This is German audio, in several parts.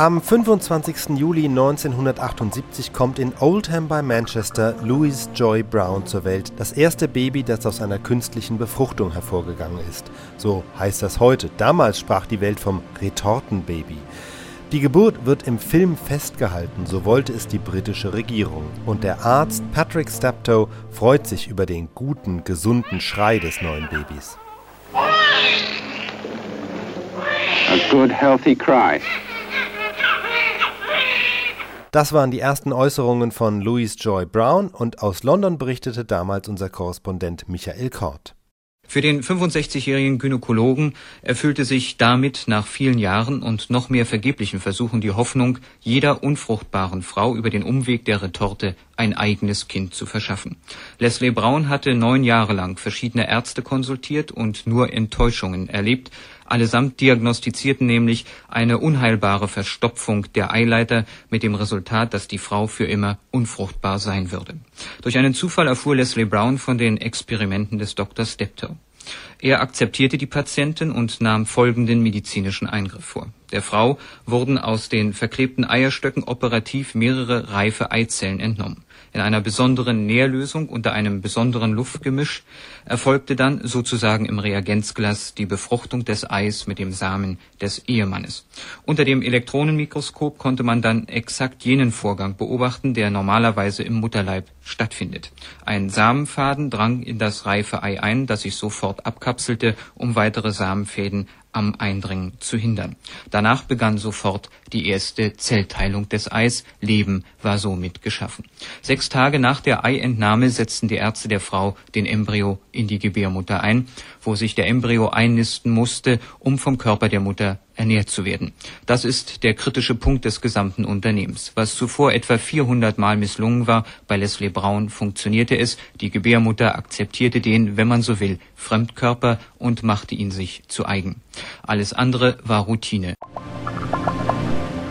Am 25. Juli 1978 kommt in Oldham bei Manchester Louise Joy Brown zur Welt, das erste Baby, das aus einer künstlichen Befruchtung hervorgegangen ist. So heißt das heute. Damals sprach die Welt vom Retortenbaby. Die Geburt wird im Film festgehalten, so wollte es die britische Regierung. Und der Arzt Patrick Steptoe freut sich über den guten, gesunden Schrei des neuen Babys. A good, healthy cry. Das waren die ersten Äußerungen von Louise Joy Brown und aus London berichtete damals unser Korrespondent Michael Kort. Für den 65-jährigen Gynäkologen erfüllte sich damit nach vielen Jahren und noch mehr vergeblichen Versuchen die Hoffnung, jeder unfruchtbaren Frau über den Umweg der Retorte ein eigenes Kind zu verschaffen. Leslie Brown hatte neun Jahre lang verschiedene Ärzte konsultiert und nur Enttäuschungen erlebt, Allesamt diagnostizierten nämlich eine unheilbare Verstopfung der Eileiter mit dem Resultat, dass die Frau für immer unfruchtbar sein würde. Durch einen Zufall erfuhr Leslie Brown von den Experimenten des Dr. Steptoe. Er akzeptierte die Patientin und nahm folgenden medizinischen Eingriff vor. Der Frau wurden aus den verklebten Eierstöcken operativ mehrere reife Eizellen entnommen. In einer besonderen Nährlösung unter einem besonderen Luftgemisch erfolgte dann sozusagen im Reagenzglas die Befruchtung des Eis mit dem Samen des Ehemannes. Unter dem Elektronenmikroskop konnte man dann exakt jenen Vorgang beobachten, der normalerweise im Mutterleib stattfindet. Ein Samenfaden drang in das reife Ei ein, das sich sofort abkapselte, um weitere Samenfäden am Eindringen zu hindern. Danach begann sofort die erste Zellteilung des Eis. Leben war somit geschaffen. Sechs Tage nach der Eientnahme setzten die Ärzte der Frau den Embryo in die Gebärmutter ein, wo sich der Embryo einnisten musste, um vom Körper der Mutter ernährt zu werden. Das ist der kritische Punkt des gesamten Unternehmens. Was zuvor etwa 400 Mal misslungen war, bei Leslie Brown funktionierte es. Die Gebärmutter akzeptierte den, wenn man so will, Fremdkörper und machte ihn sich zu eigen. Alles andere war Routine.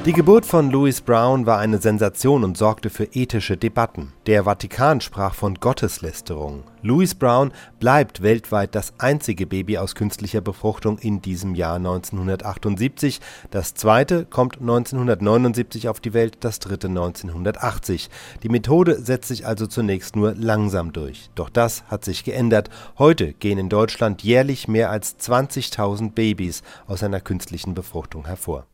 Die Geburt von Louis Brown war eine Sensation und sorgte für ethische Debatten. Der Vatikan sprach von Gotteslästerung. Louis Brown bleibt weltweit das einzige Baby aus künstlicher Befruchtung in diesem Jahr 1978. Das zweite kommt 1979 auf die Welt, das dritte 1980. Die Methode setzt sich also zunächst nur langsam durch. Doch das hat sich geändert. Heute gehen in Deutschland jährlich mehr als 20.000 Babys aus einer künstlichen Befruchtung hervor.